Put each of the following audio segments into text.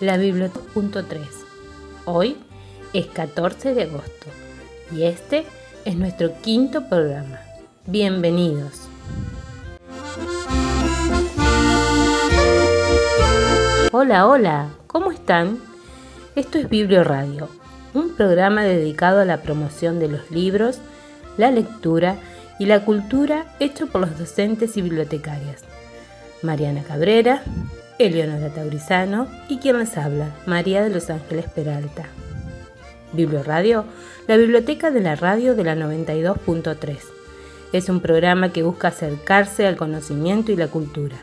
La biblioteca.3. Hoy es 14 de agosto y este es nuestro quinto programa. Bienvenidos. Hola, hola, ¿cómo están? Esto es Biblio Radio, un programa dedicado a la promoción de los libros, la lectura y la cultura hecho por los docentes y bibliotecarias. Mariana Cabrera, Eleonora Taurizano y quien les habla, María de los Ángeles Peralta. Biblio Radio, la biblioteca de la radio de la 92.3. Es un programa que busca acercarse al conocimiento y la cultura.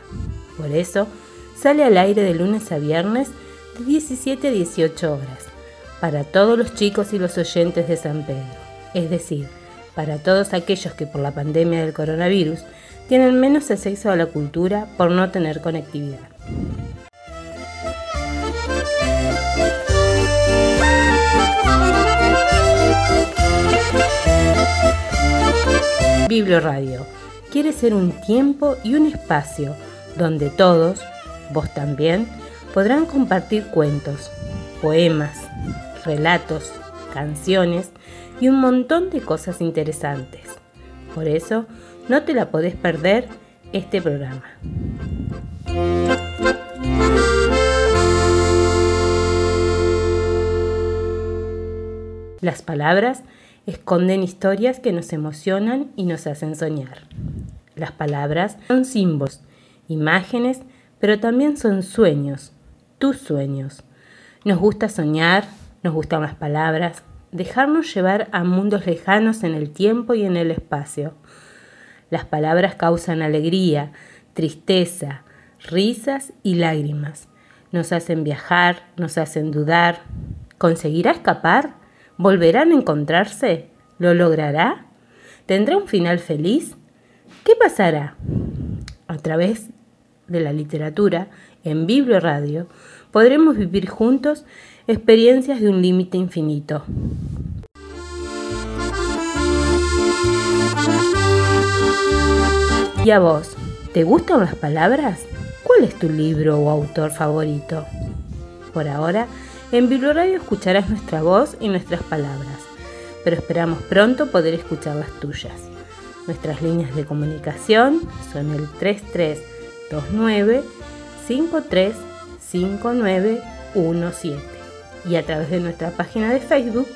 Por eso, sale al aire de lunes a viernes de 17 a 18 horas, para todos los chicos y los oyentes de San Pedro, es decir, para todos aquellos que por la pandemia del coronavirus tienen menos acceso a la cultura por no tener conectividad. Biblio Radio quiere ser un tiempo y un espacio donde todos, vos también, podrán compartir cuentos, poemas, relatos, canciones y un montón de cosas interesantes. Por eso, no te la podés perder este programa. Las palabras esconden historias que nos emocionan y nos hacen soñar. Las palabras son símbolos, imágenes, pero también son sueños, tus sueños. Nos gusta soñar, nos gustan las palabras, dejarnos llevar a mundos lejanos en el tiempo y en el espacio. Las palabras causan alegría, tristeza, risas y lágrimas. Nos hacen viajar, nos hacen dudar. ¿Conseguirá escapar? ¿Volverán a encontrarse? ¿Lo logrará? ¿Tendrá un final feliz? ¿Qué pasará? A través de la literatura, en Biblio Radio, podremos vivir juntos experiencias de un límite infinito. ¿Y a vos? ¿Te gustan las palabras? ¿Cuál es tu libro o autor favorito? Por ahora, en Biblioradio escucharás nuestra voz y nuestras palabras, pero esperamos pronto poder escuchar las tuyas. Nuestras líneas de comunicación son el 3329 535917 y a través de nuestra página de Facebook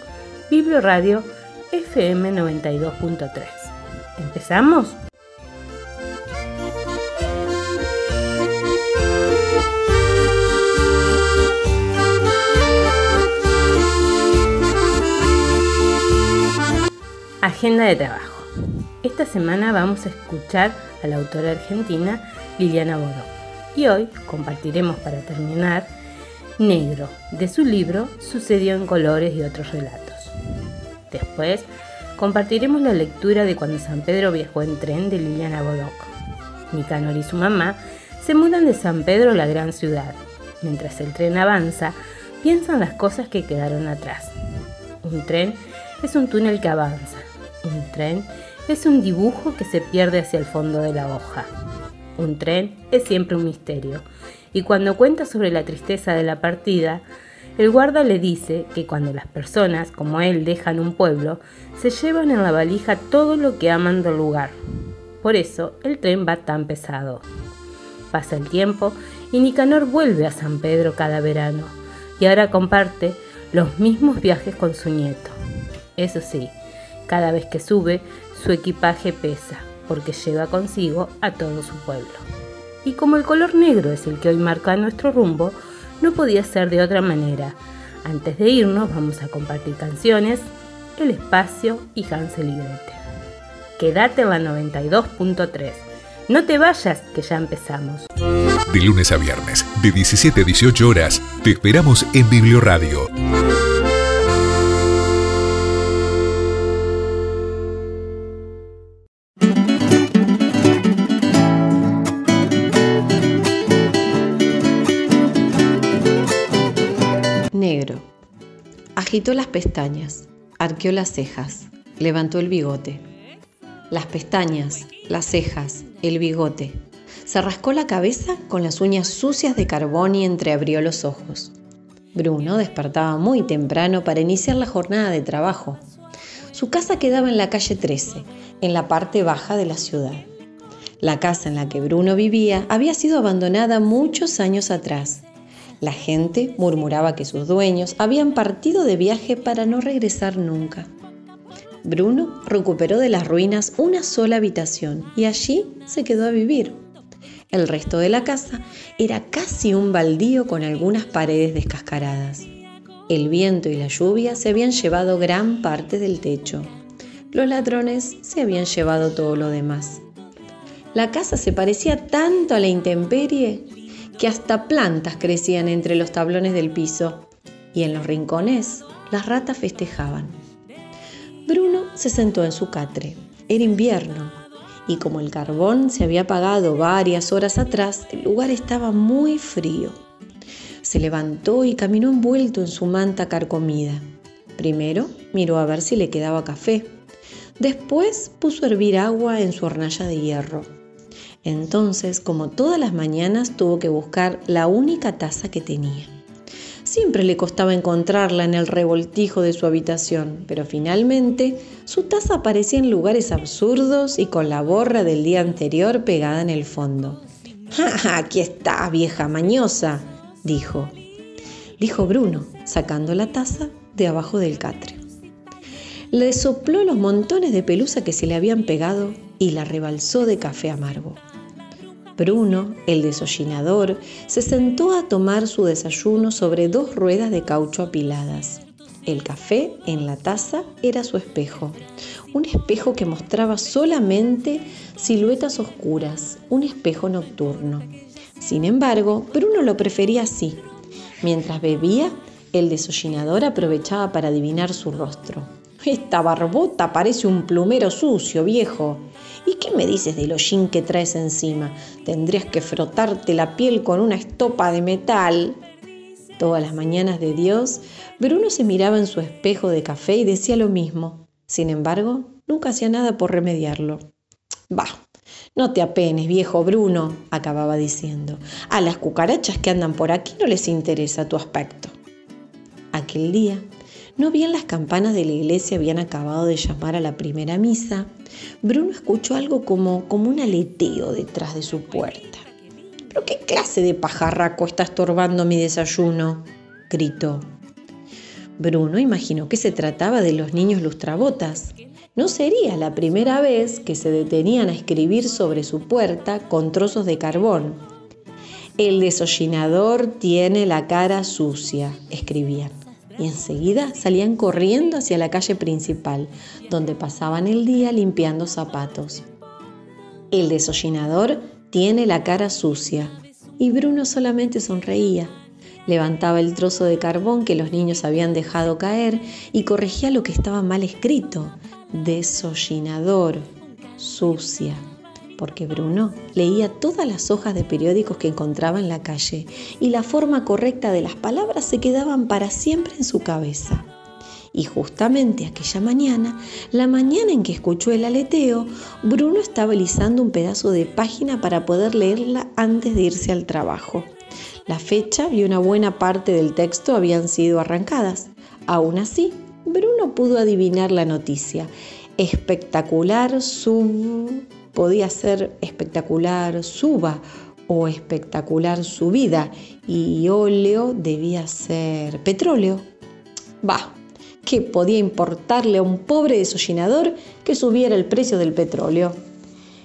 Biblioradio FM 92.3. ¿Empezamos? Agenda de trabajo. Esta semana vamos a escuchar a la autora argentina Liliana Bodó y hoy compartiremos para terminar Negro de su libro Sucedió en colores y otros relatos. Después compartiremos la lectura de Cuando San Pedro viajó en tren de Liliana Bodoc. Nicanor y su mamá se mudan de San Pedro a la gran ciudad. Mientras el tren avanza, piensan las cosas que quedaron atrás. Un tren es un túnel que avanza, tren es un dibujo que se pierde hacia el fondo de la hoja. Un tren es siempre un misterio, y cuando cuenta sobre la tristeza de la partida, el guarda le dice que cuando las personas, como él, dejan un pueblo, se llevan en la valija todo lo que aman del lugar. Por eso el tren va tan pesado. Pasa el tiempo y Nicanor vuelve a San Pedro cada verano, y ahora comparte los mismos viajes con su nieto. Eso sí, cada vez que sube, su equipaje pesa, porque lleva consigo a todo su pueblo. Y como el color negro es el que hoy marca nuestro rumbo, no podía ser de otra manera. Antes de irnos vamos a compartir canciones, El Espacio y Hansel y Gretel. Quédate en la 92.3. No te vayas, que ya empezamos. De lunes a viernes, de 17 a 18 horas. Te esperamos en Biblioradio. Agitó las pestañas, arqueó las cejas, levantó el bigote. Las pestañas, las cejas, el bigote. Se rascó la cabeza con las uñas sucias de carbón y entreabrió los ojos. Bruno despertaba muy temprano para iniciar la jornada de trabajo. Su casa quedaba en la calle 13, en la parte baja de la ciudad. La casa en la que Bruno vivía había sido abandonada muchos años atrás. La gente murmuraba que sus dueños habían partido de viaje para no regresar nunca. Bruno recuperó de las ruinas una sola habitación y allí se quedó a vivir. El resto de la casa era casi un baldío con algunas paredes descascaradas. El viento y la lluvia se habían llevado gran parte del techo. Los ladrones se habían llevado todo lo demás. La casa se parecía tanto a la intemperie que hasta plantas crecían entre los tablones del piso y en los rincones las ratas festejaban. Bruno se sentó en su catre. Era invierno y como el carbón se había apagado varias horas atrás, el lugar estaba muy frío. Se levantó y caminó envuelto en su manta carcomida. Primero miró a ver si le quedaba café. Después puso a hervir agua en su hornalla de hierro. Entonces, como todas las mañanas, tuvo que buscar la única taza que tenía. Siempre le costaba encontrarla en el revoltijo de su habitación, pero finalmente su taza aparecía en lugares absurdos y con la borra del día anterior pegada en el fondo. ¡Ja, aquí está, vieja mañosa! dijo. Dijo Bruno, sacando la taza de abajo del catre. Le sopló los montones de pelusa que se le habían pegado y la rebalsó de café amargo. Bruno, el desollinador, se sentó a tomar su desayuno sobre dos ruedas de caucho apiladas. El café en la taza era su espejo, un espejo que mostraba solamente siluetas oscuras, un espejo nocturno. Sin embargo, Bruno lo prefería así. Mientras bebía, el desollinador aprovechaba para adivinar su rostro. Esta barbota parece un plumero sucio, viejo. ¿Y qué me dices del hollín que traes encima? Tendrías que frotarte la piel con una estopa de metal. Todas las mañanas de Dios, Bruno se miraba en su espejo de café y decía lo mismo. Sin embargo, nunca hacía nada por remediarlo. Bah, no te apenes, viejo Bruno, acababa diciendo. A las cucarachas que andan por aquí no les interesa tu aspecto. Aquel día, no bien las campanas de la iglesia habían acabado de llamar a la primera misa, Bruno escuchó algo como, como un aleteo detrás de su puerta. ¿Pero qué clase de pajarraco está estorbando mi desayuno? gritó. Bruno imaginó que se trataba de los niños lustrabotas. No sería la primera vez que se detenían a escribir sobre su puerta con trozos de carbón. El desollinador tiene la cara sucia, escribían y enseguida salían corriendo hacia la calle principal, donde pasaban el día limpiando zapatos. El desollinador tiene la cara sucia y Bruno solamente sonreía. Levantaba el trozo de carbón que los niños habían dejado caer y corregía lo que estaba mal escrito. Desollinador, sucia porque Bruno leía todas las hojas de periódicos que encontraba en la calle y la forma correcta de las palabras se quedaban para siempre en su cabeza. Y justamente aquella mañana, la mañana en que escuchó el aleteo, Bruno estaba lisando un pedazo de página para poder leerla antes de irse al trabajo. La fecha y una buena parte del texto habían sido arrancadas. Aún así, Bruno pudo adivinar la noticia. Espectacular su podía ser espectacular suba o espectacular subida y óleo debía ser petróleo. Bah, ¿qué podía importarle a un pobre desollinador que subiera el precio del petróleo?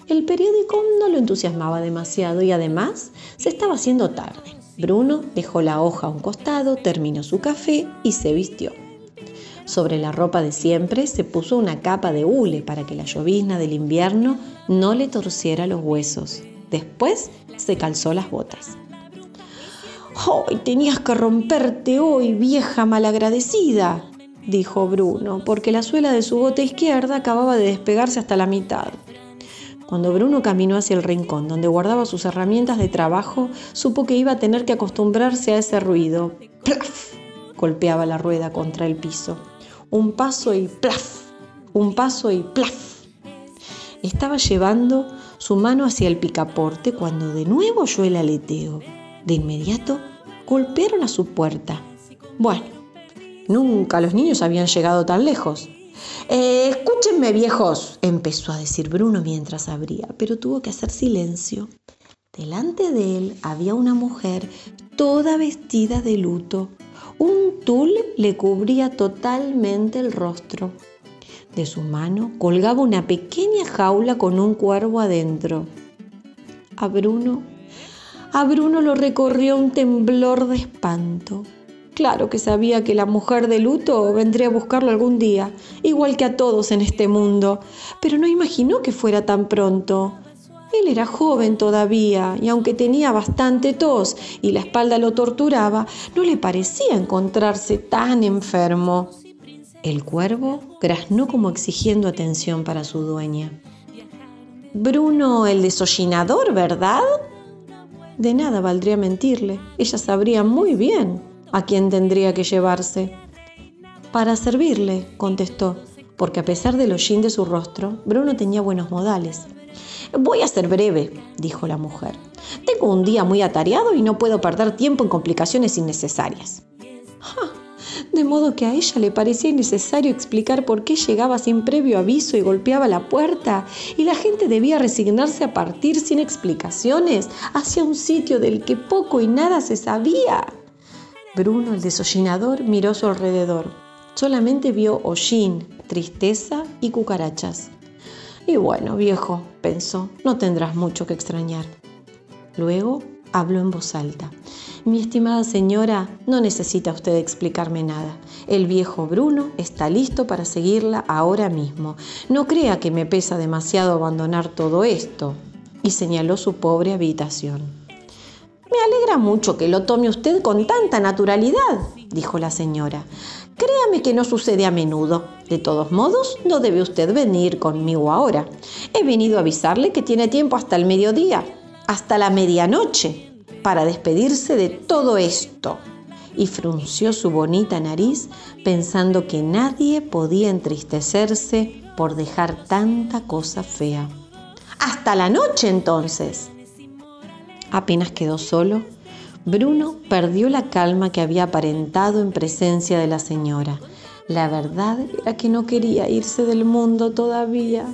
El periódico no lo entusiasmaba demasiado y además se estaba haciendo tarde. Bruno dejó la hoja a un costado, terminó su café y se vistió. Sobre la ropa de siempre se puso una capa de hule para que la llovizna del invierno no le torciera los huesos. Después se calzó las botas. ¡Ay, tenías que romperte hoy, vieja malagradecida! dijo Bruno, porque la suela de su bota izquierda acababa de despegarse hasta la mitad. Cuando Bruno caminó hacia el rincón donde guardaba sus herramientas de trabajo, supo que iba a tener que acostumbrarse a ese ruido. ¡Plaf! golpeaba la rueda contra el piso. Un paso y ¡plaf! Un paso y ¡plaf! Estaba llevando su mano hacia el picaporte cuando de nuevo oyó el aleteo. De inmediato golpearon a su puerta. Bueno, nunca los niños habían llegado tan lejos. Eh, escúchenme, viejos, empezó a decir Bruno mientras abría, pero tuvo que hacer silencio. Delante de él había una mujer toda vestida de luto. Un tul le cubría totalmente el rostro. De su mano colgaba una pequeña jaula con un cuervo adentro. A Bruno, a Bruno lo recorrió un temblor de espanto. Claro que sabía que la mujer de luto vendría a buscarlo algún día, igual que a todos en este mundo, pero no imaginó que fuera tan pronto. Él era joven todavía y aunque tenía bastante tos y la espalda lo torturaba, no le parecía encontrarse tan enfermo. El cuervo graznó como exigiendo atención para su dueña. Bruno el desollinador, ¿verdad? De nada valdría mentirle. Ella sabría muy bien a quién tendría que llevarse. Para servirle, contestó, porque a pesar del hollín de su rostro, Bruno tenía buenos modales. Voy a ser breve, dijo la mujer. Tengo un día muy atareado y no puedo perder tiempo en complicaciones innecesarias de modo que a ella le parecía innecesario explicar por qué llegaba sin previo aviso y golpeaba la puerta, y la gente debía resignarse a partir sin explicaciones hacia un sitio del que poco y nada se sabía. Bruno, el desollinador, miró a su alrededor. Solamente vio hollín, tristeza y cucarachas. Y bueno, viejo, pensó, no tendrás mucho que extrañar. Luego habló en voz alta. Mi estimada señora, no necesita usted explicarme nada. El viejo Bruno está listo para seguirla ahora mismo. No crea que me pesa demasiado abandonar todo esto. Y señaló su pobre habitación. Me alegra mucho que lo tome usted con tanta naturalidad, dijo la señora. Créame que no sucede a menudo. De todos modos, no debe usted venir conmigo ahora. He venido a avisarle que tiene tiempo hasta el mediodía, hasta la medianoche para despedirse de todo esto y frunció su bonita nariz pensando que nadie podía entristecerse por dejar tanta cosa fea. Hasta la noche entonces. Apenas quedó solo, Bruno perdió la calma que había aparentado en presencia de la señora. La verdad era que no quería irse del mundo todavía.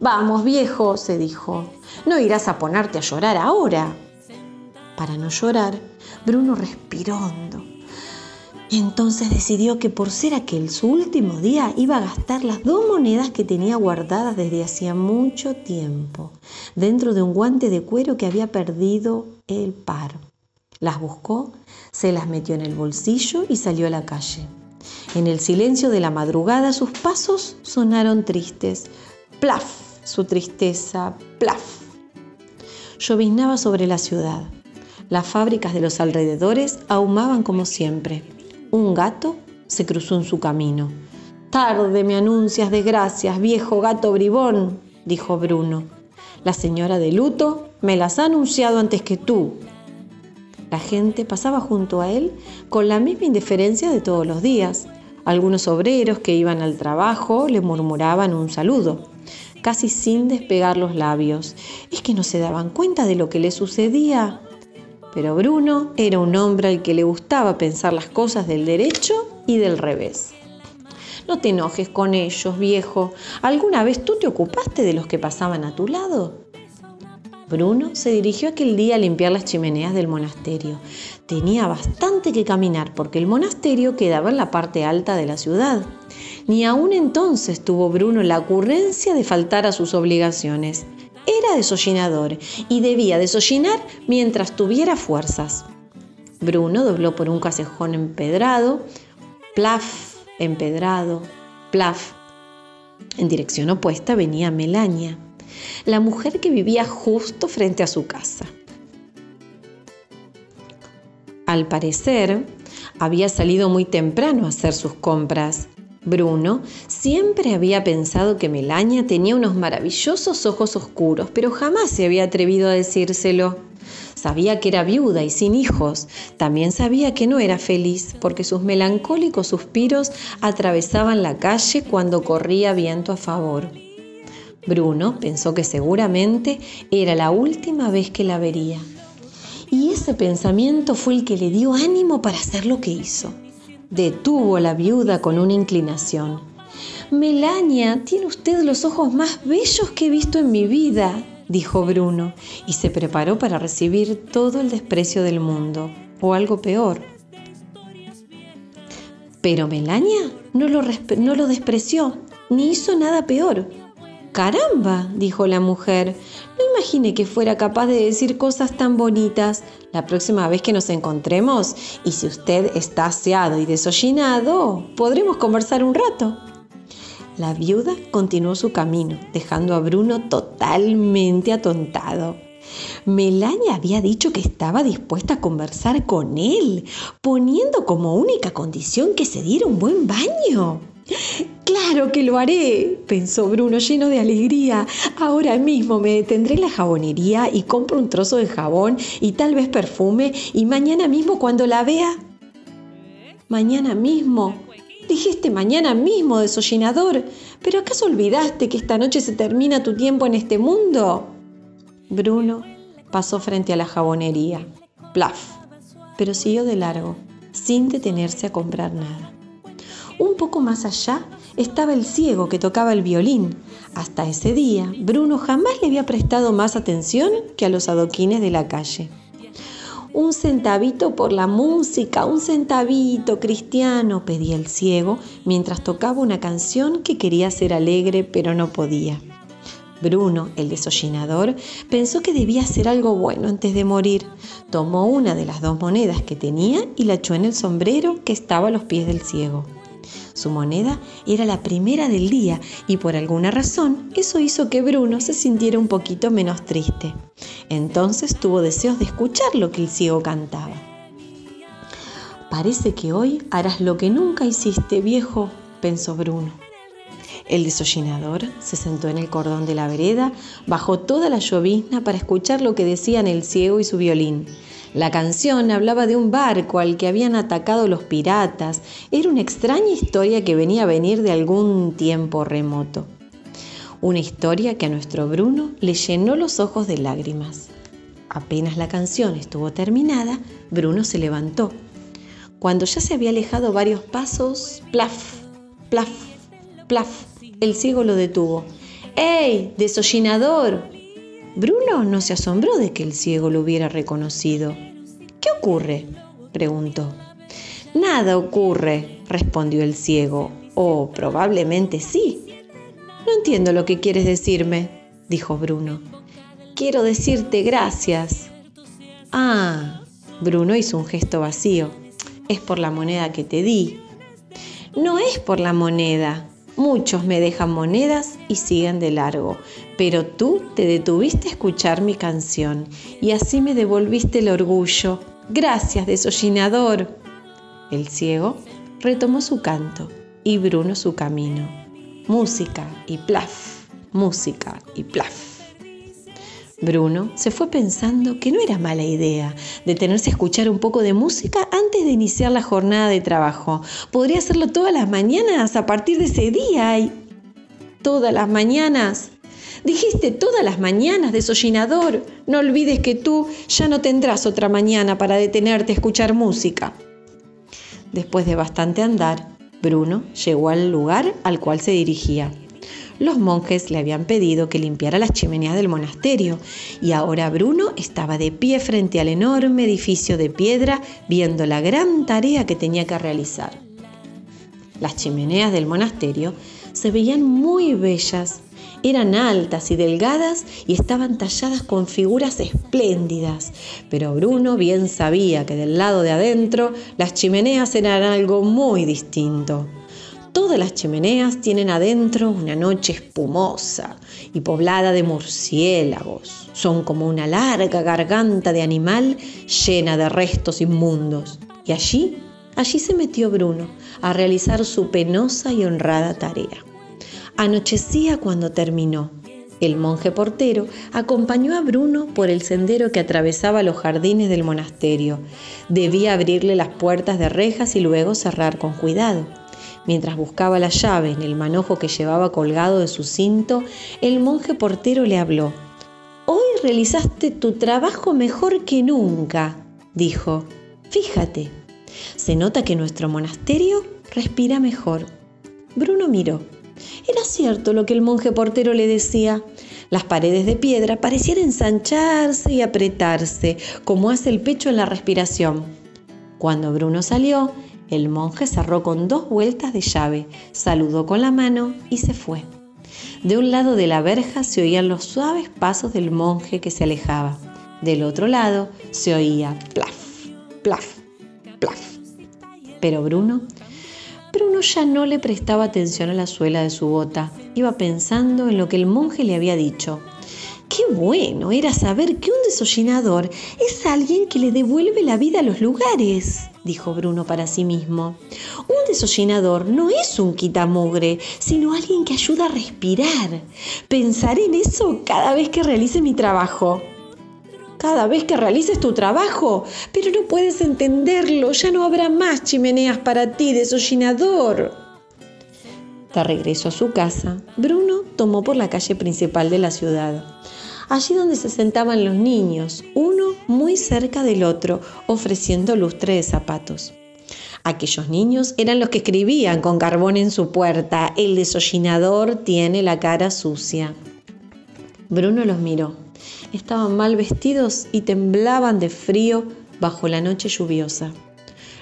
Vamos, viejo, se dijo, no irás a ponerte a llorar ahora. Para no llorar, Bruno respiró hondo. Entonces decidió que por ser aquel su último día iba a gastar las dos monedas que tenía guardadas desde hacía mucho tiempo, dentro de un guante de cuero que había perdido el par. Las buscó, se las metió en el bolsillo y salió a la calle. En el silencio de la madrugada sus pasos sonaron tristes. Plaf, su tristeza, plaf. Lloviznaba sobre la ciudad. Las fábricas de los alrededores ahumaban como siempre. Un gato se cruzó en su camino. Tarde me anuncias desgracias, viejo gato bribón, dijo Bruno. La señora de luto me las ha anunciado antes que tú. La gente pasaba junto a él con la misma indiferencia de todos los días. Algunos obreros que iban al trabajo le murmuraban un saludo, casi sin despegar los labios. Es que no se daban cuenta de lo que le sucedía pero Bruno era un hombre al que le gustaba pensar las cosas del derecho y del revés. No te enojes con ellos, viejo. ¿Alguna vez tú te ocupaste de los que pasaban a tu lado? Bruno se dirigió aquel día a limpiar las chimeneas del monasterio. Tenía bastante que caminar porque el monasterio quedaba en la parte alta de la ciudad. Ni aún entonces tuvo Bruno la ocurrencia de faltar a sus obligaciones. Era desollinador y debía desollinar mientras tuviera fuerzas. Bruno dobló por un casejón empedrado, plaf, empedrado, plaf. En dirección opuesta venía Melania, la mujer que vivía justo frente a su casa. Al parecer, había salido muy temprano a hacer sus compras. Bruno siempre había pensado que Melania tenía unos maravillosos ojos oscuros, pero jamás se había atrevido a decírselo. Sabía que era viuda y sin hijos. También sabía que no era feliz porque sus melancólicos suspiros atravesaban la calle cuando corría viento a favor. Bruno pensó que seguramente era la última vez que la vería. Y ese pensamiento fue el que le dio ánimo para hacer lo que hizo. Detuvo a la viuda con una inclinación. Melania, tiene usted los ojos más bellos que he visto en mi vida, dijo Bruno, y se preparó para recibir todo el desprecio del mundo, o algo peor. Pero Melania no lo, no lo despreció, ni hizo nada peor. Caramba, dijo la mujer, no imaginé que fuera capaz de decir cosas tan bonitas. La próxima vez que nos encontremos, y si usted está aseado y desollinado, podremos conversar un rato. La viuda continuó su camino, dejando a Bruno totalmente atontado. Melania había dicho que estaba dispuesta a conversar con él, poniendo como única condición que se diera un buen baño. Claro que lo haré, pensó Bruno lleno de alegría. Ahora mismo me detendré en la jabonería y compro un trozo de jabón y tal vez perfume y mañana mismo cuando la vea... Mañana mismo. Dijiste mañana mismo, desollinador. ¿Pero acaso olvidaste que esta noche se termina tu tiempo en este mundo? Bruno pasó frente a la jabonería. Plaf. Pero siguió de largo, sin detenerse a comprar nada. Un poco más allá estaba el ciego que tocaba el violín. Hasta ese día, Bruno jamás le había prestado más atención que a los adoquines de la calle. Un centavito por la música, un centavito cristiano, pedía el ciego mientras tocaba una canción que quería ser alegre pero no podía. Bruno, el desollinador, pensó que debía hacer algo bueno antes de morir. Tomó una de las dos monedas que tenía y la echó en el sombrero que estaba a los pies del ciego. Su moneda era la primera del día y por alguna razón eso hizo que Bruno se sintiera un poquito menos triste. Entonces tuvo deseos de escuchar lo que el ciego cantaba. Parece que hoy harás lo que nunca hiciste, viejo, pensó Bruno. El desollinador se sentó en el cordón de la vereda, bajó toda la llovizna para escuchar lo que decían el ciego y su violín. La canción hablaba de un barco al que habían atacado los piratas. Era una extraña historia que venía a venir de algún tiempo remoto. Una historia que a nuestro Bruno le llenó los ojos de lágrimas. Apenas la canción estuvo terminada, Bruno se levantó. Cuando ya se había alejado varios pasos, plaf, plaf, plaf, el ciego lo detuvo. ¡Ey, desollinador! Bruno no se asombró de que el ciego lo hubiera reconocido. ¿Qué ocurre? preguntó. Nada ocurre, respondió el ciego. O probablemente sí. No entiendo lo que quieres decirme, dijo Bruno. Quiero decirte gracias. Ah, Bruno hizo un gesto vacío. Es por la moneda que te di. No es por la moneda, Muchos me dejan monedas y siguen de largo, pero tú te detuviste a escuchar mi canción y así me devolviste el orgullo. Gracias, desollinador. El ciego retomó su canto y Bruno su camino. Música y plaf, música y plaf. Bruno se fue pensando que no era mala idea detenerse a escuchar un poco de música antes de iniciar la jornada de trabajo. Podría hacerlo todas las mañanas a partir de ese día y... Todas las mañanas. Dijiste todas las mañanas, desollinador. No olvides que tú ya no tendrás otra mañana para detenerte a escuchar música. Después de bastante andar, Bruno llegó al lugar al cual se dirigía los monjes le habían pedido que limpiara las chimeneas del monasterio y ahora Bruno estaba de pie frente al enorme edificio de piedra viendo la gran tarea que tenía que realizar. Las chimeneas del monasterio se veían muy bellas, eran altas y delgadas y estaban talladas con figuras espléndidas, pero Bruno bien sabía que del lado de adentro las chimeneas eran algo muy distinto. Todas las chimeneas tienen adentro una noche espumosa y poblada de murciélagos. Son como una larga garganta de animal llena de restos inmundos. Y allí, allí se metió Bruno a realizar su penosa y honrada tarea. Anochecía cuando terminó. El monje portero acompañó a Bruno por el sendero que atravesaba los jardines del monasterio. Debía abrirle las puertas de rejas y luego cerrar con cuidado. Mientras buscaba la llave en el manojo que llevaba colgado de su cinto, el monje portero le habló. Hoy realizaste tu trabajo mejor que nunca, dijo. Fíjate, se nota que nuestro monasterio respira mejor. Bruno miró. Era cierto lo que el monje portero le decía. Las paredes de piedra parecían ensancharse y apretarse, como hace el pecho en la respiración. Cuando Bruno salió, el monje cerró con dos vueltas de llave, saludó con la mano y se fue. De un lado de la verja se oían los suaves pasos del monje que se alejaba. Del otro lado se oía plaf, plaf, plaf. Pero Bruno, Bruno ya no le prestaba atención a la suela de su bota. Iba pensando en lo que el monje le había dicho. Qué bueno era saber que un desollinador es alguien que le devuelve la vida a los lugares dijo Bruno para sí mismo. Un desollinador no es un quitamugre, sino alguien que ayuda a respirar. Pensaré en eso cada vez que realice mi trabajo. Cada vez que realices tu trabajo, pero no puedes entenderlo, ya no habrá más chimeneas para ti, desollinador. De regreso a su casa, Bruno tomó por la calle principal de la ciudad allí donde se sentaban los niños, uno muy cerca del otro, ofreciendo lustre de zapatos. Aquellos niños eran los que escribían con carbón en su puerta, el desollinador tiene la cara sucia. Bruno los miró. Estaban mal vestidos y temblaban de frío bajo la noche lluviosa.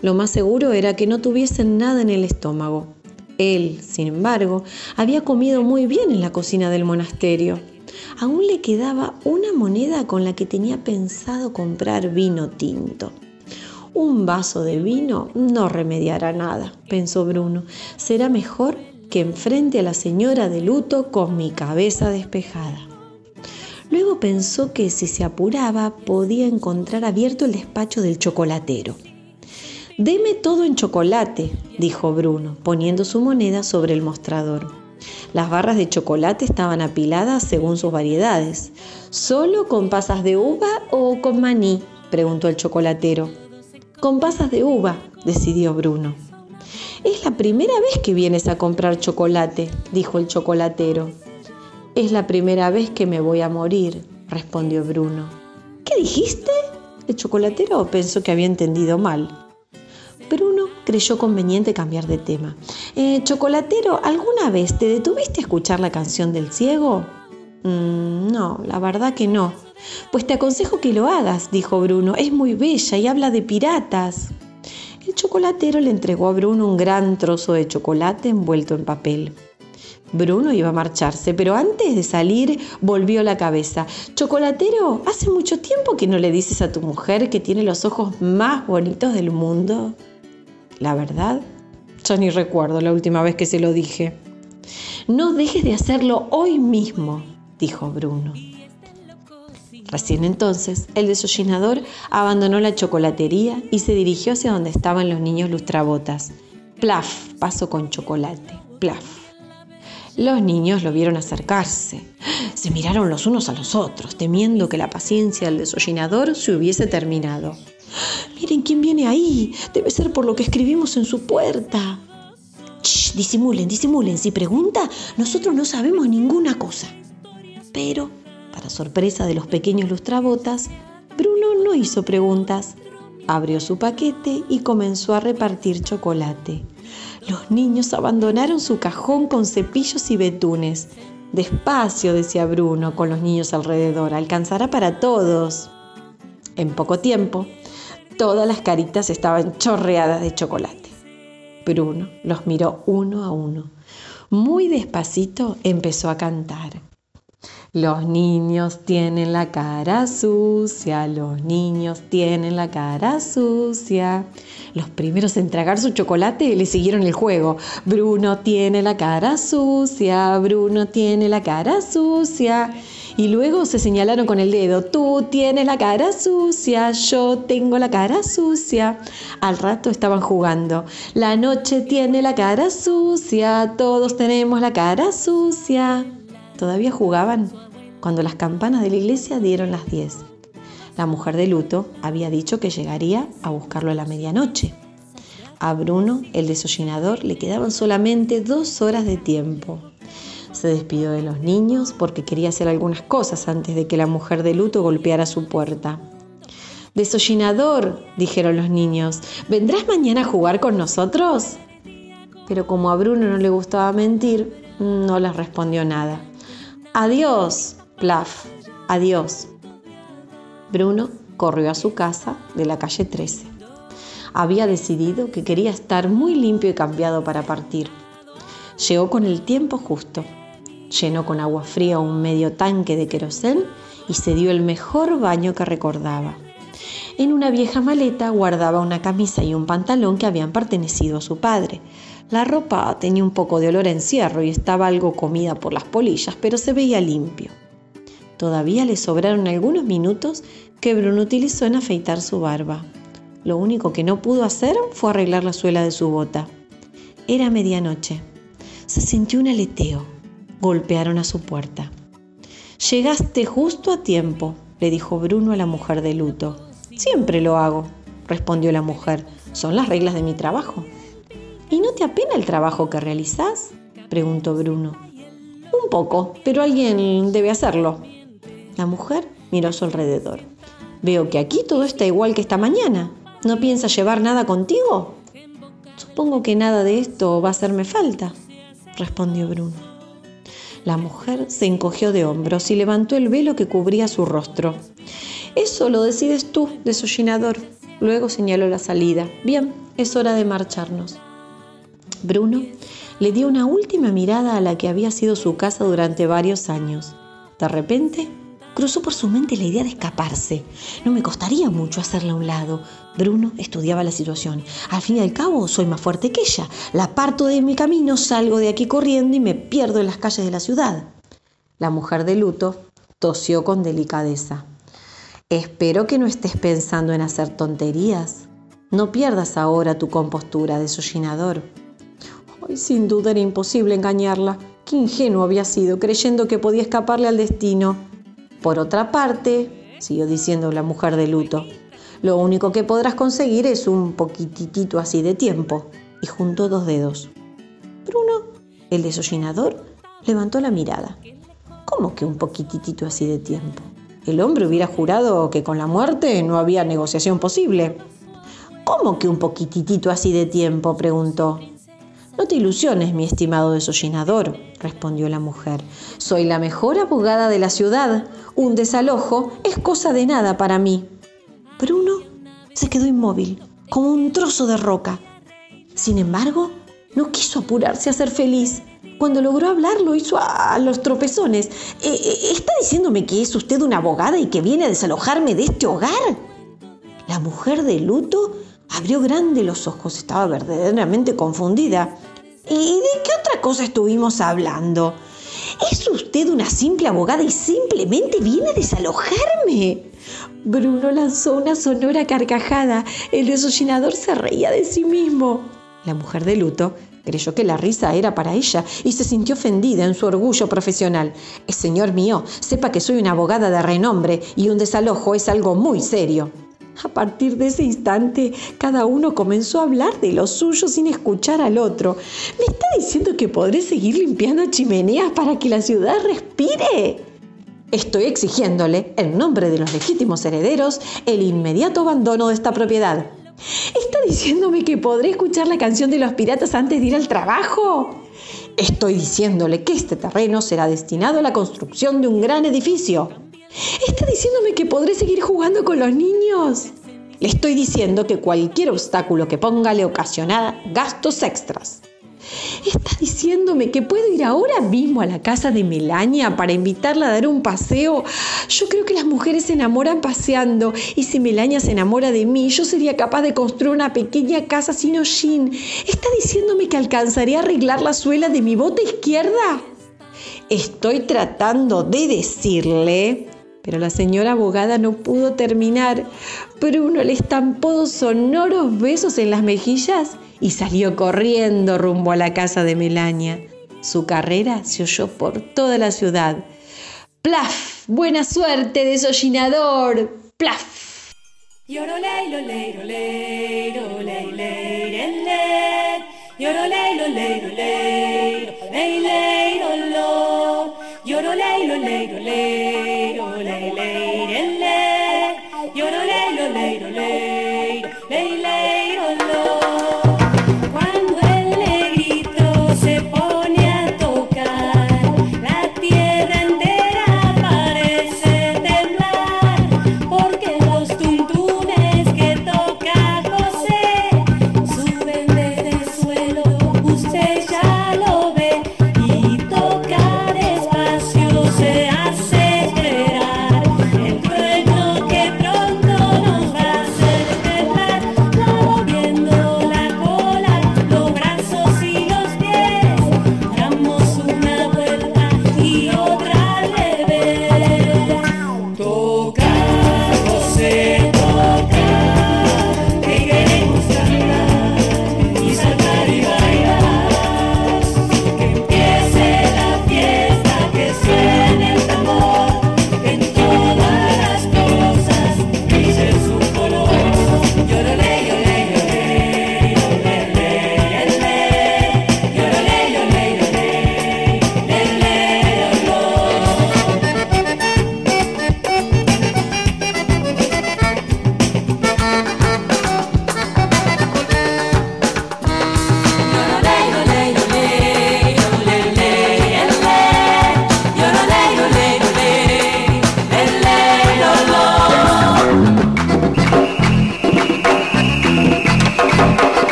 Lo más seguro era que no tuviesen nada en el estómago. Él, sin embargo, había comido muy bien en la cocina del monasterio aún le quedaba una moneda con la que tenía pensado comprar vino tinto. Un vaso de vino no remediará nada, pensó Bruno. Será mejor que enfrente a la señora de luto con mi cabeza despejada. Luego pensó que si se apuraba podía encontrar abierto el despacho del chocolatero. Deme todo en chocolate, dijo Bruno, poniendo su moneda sobre el mostrador. Las barras de chocolate estaban apiladas según sus variedades. ¿Solo con pasas de uva o con maní? preguntó el chocolatero. Con pasas de uva, decidió Bruno. Es la primera vez que vienes a comprar chocolate, dijo el chocolatero. Es la primera vez que me voy a morir, respondió Bruno. ¿Qué dijiste? El chocolatero pensó que había entendido mal. Bruno creyó conveniente cambiar de tema. Eh, chocolatero, ¿alguna vez te detuviste a escuchar la canción del ciego? Mm, no, la verdad que no. Pues te aconsejo que lo hagas, dijo Bruno. Es muy bella y habla de piratas. El chocolatero le entregó a Bruno un gran trozo de chocolate envuelto en papel. Bruno iba a marcharse, pero antes de salir volvió la cabeza. Chocolatero, hace mucho tiempo que no le dices a tu mujer que tiene los ojos más bonitos del mundo. La verdad, yo ni recuerdo la última vez que se lo dije. No dejes de hacerlo hoy mismo, dijo Bruno. Recién entonces, el desollinador abandonó la chocolatería y se dirigió hacia donde estaban los niños lustrabotas. Plaf, pasó con chocolate. Plaf. Los niños lo vieron acercarse. Se miraron los unos a los otros, temiendo que la paciencia del desollinador se hubiese terminado. Miren quién viene ahí. Debe ser por lo que escribimos en su puerta. Shh, disimulen, disimulen. Si pregunta, nosotros no sabemos ninguna cosa. Pero, para sorpresa de los pequeños lustrabotas, Bruno no hizo preguntas. Abrió su paquete y comenzó a repartir chocolate. Los niños abandonaron su cajón con cepillos y betunes. Despacio, decía Bruno, con los niños alrededor, alcanzará para todos. En poco tiempo, Todas las caritas estaban chorreadas de chocolate. Bruno los miró uno a uno. Muy despacito empezó a cantar. Los niños tienen la cara sucia, los niños tienen la cara sucia. Los primeros en tragar su chocolate le siguieron el juego. Bruno tiene la cara sucia, Bruno tiene la cara sucia. Y luego se señalaron con el dedo, tú tienes la cara sucia, yo tengo la cara sucia. Al rato estaban jugando, la noche tiene la cara sucia, todos tenemos la cara sucia. Todavía jugaban cuando las campanas de la iglesia dieron las 10. La mujer de luto había dicho que llegaría a buscarlo a la medianoche. A Bruno, el desollinador, le quedaban solamente dos horas de tiempo. Se despidió de los niños porque quería hacer algunas cosas antes de que la mujer de luto golpeara su puerta. Desollinador, dijeron los niños, ¿vendrás mañana a jugar con nosotros? Pero como a Bruno no le gustaba mentir, no les respondió nada. Adiós, Plaf, adiós. Bruno corrió a su casa de la calle 13. Había decidido que quería estar muy limpio y cambiado para partir. Llegó con el tiempo justo. Llenó con agua fría un medio tanque de querosén y se dio el mejor baño que recordaba. En una vieja maleta guardaba una camisa y un pantalón que habían pertenecido a su padre. La ropa tenía un poco de olor a encierro y estaba algo comida por las polillas, pero se veía limpio. Todavía le sobraron algunos minutos que Bruno utilizó en afeitar su barba. Lo único que no pudo hacer fue arreglar la suela de su bota. Era medianoche. Se sintió un aleteo. Golpearon a su puerta. Llegaste justo a tiempo, le dijo Bruno a la mujer de luto. Siempre lo hago, respondió la mujer. Son las reglas de mi trabajo. ¿Y no te apena el trabajo que realizás? preguntó Bruno. Un poco, pero alguien debe hacerlo, la mujer miró a su alrededor. Veo que aquí todo está igual que esta mañana. ¿No piensas llevar nada contigo? Supongo que nada de esto va a hacerme falta, respondió Bruno. La mujer se encogió de hombros y levantó el velo que cubría su rostro. Eso lo decides tú, desollinador. Luego señaló la salida. Bien, es hora de marcharnos. Bruno le dio una última mirada a la que había sido su casa durante varios años. De repente Cruzó por su mente la idea de escaparse. No me costaría mucho hacerla a un lado. Bruno estudiaba la situación. Al fin y al cabo, soy más fuerte que ella. La parto de mi camino, salgo de aquí corriendo y me pierdo en las calles de la ciudad. La mujer de luto tosió con delicadeza. Espero que no estés pensando en hacer tonterías. No pierdas ahora tu compostura de sollinador. Ay, sin duda era imposible engañarla. Qué ingenuo había sido, creyendo que podía escaparle al destino. Por otra parte, siguió diciendo la mujer de luto, lo único que podrás conseguir es un poquitito así de tiempo. Y juntó dos dedos. Bruno, el desollinador, levantó la mirada. ¿Cómo que un poquitito así de tiempo? El hombre hubiera jurado que con la muerte no había negociación posible. ¿Cómo que un poquitito así de tiempo? preguntó. No te ilusiones, mi estimado desollinador, respondió la mujer. Soy la mejor abogada de la ciudad. Un desalojo es cosa de nada para mí. Bruno se quedó inmóvil, como un trozo de roca. Sin embargo, no quiso apurarse a ser feliz. Cuando logró hablar lo hizo a los tropezones. Eh, eh, ¿Está diciéndome que es usted una abogada y que viene a desalojarme de este hogar? La mujer de luto Abrió grande los ojos, estaba verdaderamente confundida. ¿Y de qué otra cosa estuvimos hablando? ¿Es usted una simple abogada y simplemente viene a desalojarme? Bruno lanzó una sonora carcajada. El desollinador se reía de sí mismo. La mujer de luto creyó que la risa era para ella y se sintió ofendida en su orgullo profesional. Señor mío, sepa que soy una abogada de renombre y un desalojo es algo muy serio. A partir de ese instante, cada uno comenzó a hablar de lo suyo sin escuchar al otro. ¿Me está diciendo que podré seguir limpiando chimeneas para que la ciudad respire? Estoy exigiéndole, en nombre de los legítimos herederos, el inmediato abandono de esta propiedad. ¿Está diciéndome que podré escuchar la canción de los piratas antes de ir al trabajo? Estoy diciéndole que este terreno será destinado a la construcción de un gran edificio. ¿Está diciéndome que podré seguir jugando con los niños? Le estoy diciendo que cualquier obstáculo que ponga le ocasionará gastos extras. ¿Estás diciéndome que puedo ir ahora mismo a la casa de Melania para invitarla a dar un paseo? Yo creo que las mujeres se enamoran paseando y si Melania se enamora de mí, yo sería capaz de construir una pequeña casa sin hollín. ¿Está diciéndome que alcanzaré a arreglar la suela de mi bota izquierda? Estoy tratando de decirle pero la señora abogada no pudo terminar. Bruno le estampó dos sonoros besos en las mejillas y salió corriendo rumbo a la casa de Melania. Su carrera se oyó por toda la ciudad. ¡Plaf! ¡Buena suerte, desollinador! ¡Plaf!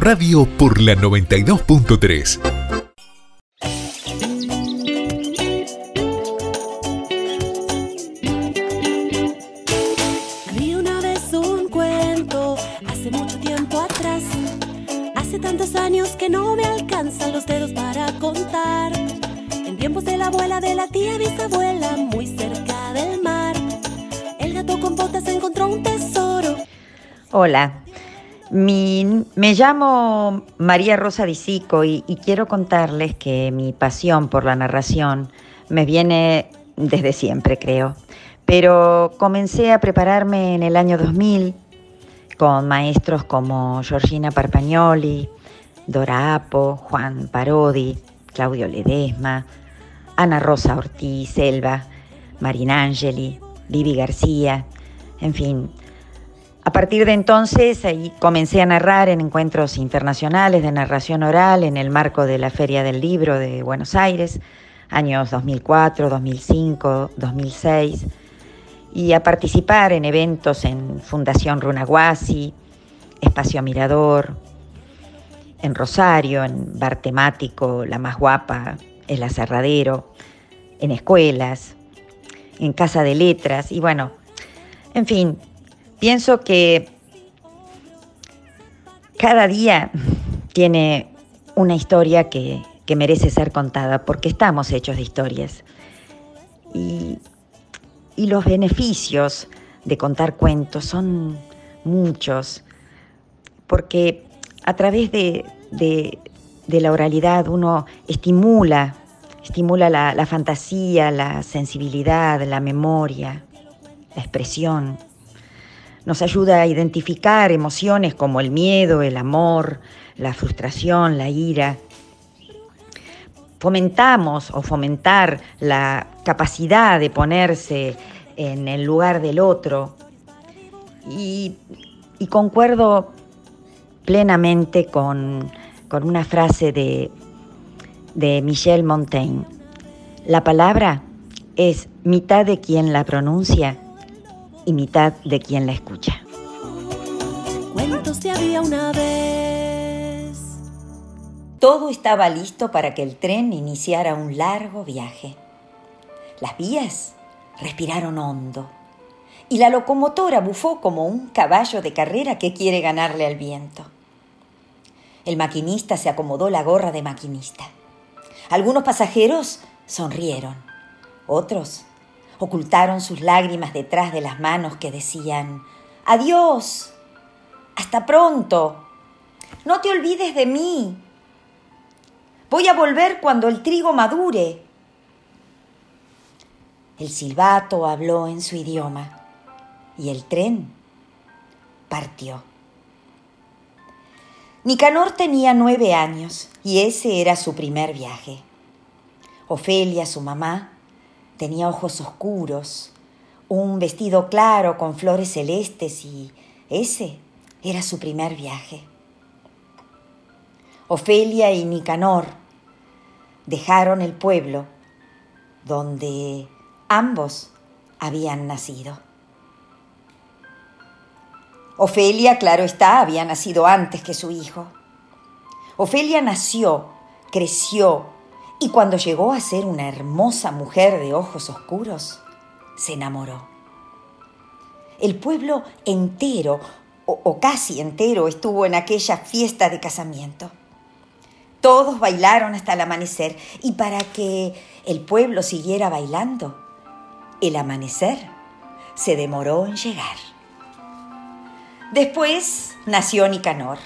Radio por la 92.3. me llamo María Rosa Disico y, y quiero contarles que mi pasión por la narración me viene desde siempre, creo. Pero comencé a prepararme en el año 2000 con maestros como Georgina Parpagnoli, Dora Apo, Juan Parodi, Claudio Ledesma, Ana Rosa Ortiz, Selva, Marinangeli, Vivi García, en fin, a partir de entonces ahí comencé a narrar en encuentros internacionales de narración oral en el marco de la Feria del Libro de Buenos Aires, años 2004, 2005, 2006, y a participar en eventos en Fundación Runaguasi, Espacio Mirador, en Rosario, en bar temático, La Más Guapa, El Aserradero, en escuelas, en Casa de Letras y bueno, en fin, pienso que cada día tiene una historia que, que merece ser contada porque estamos hechos de historias. Y, y los beneficios de contar cuentos son muchos, porque a través de, de, la oralidad uno estimula, estimula la, la fantasía, la sensibilidad, la memoria, la expresión. Nos ayuda a identificar emociones como el miedo, el amor, la frustración, la ira. Fomentamos o fomentar la capacidad de ponerse en el lugar del otro. Y, concuerdo plenamente con, con una frase de, de Michel Montaigne. La palabra es mitad de quien la pronuncia y mitad de quien la escucha. Cuentos de había una vez. Todo estaba listo para que el tren iniciara un largo viaje. Las vías respiraron hondo y la locomotora bufó como un caballo de carrera que quiere ganarle al viento. El maquinista se acomodó la gorra de maquinista. Algunos pasajeros sonrieron, otros ocultaron sus lágrimas detrás de las manos que decían, Adiós, hasta pronto, no te olvides de mí, voy a volver cuando el trigo madure. El silbato habló en su idioma y el tren partió. Nicanor tenía nueve años y ese era su primer viaje. Ofelia, su mamá, tenía ojos oscuros, un vestido claro con flores celestes y ese era su primer viaje. Ofelia y Nicanor dejaron el pueblo donde ambos habían nacido. Ofelia, claro está, había nacido antes que su hijo. Ofelia nació, creció y cuando llegó a ser una hermosa mujer de ojos oscuros, se enamoró. El pueblo entero, o, casi entero, estuvo en aquella fiesta de casamiento. Todos bailaron hasta el amanecer y para que el pueblo siguiera bailando, el amanecer se demoró en llegar. Después nació Nicanor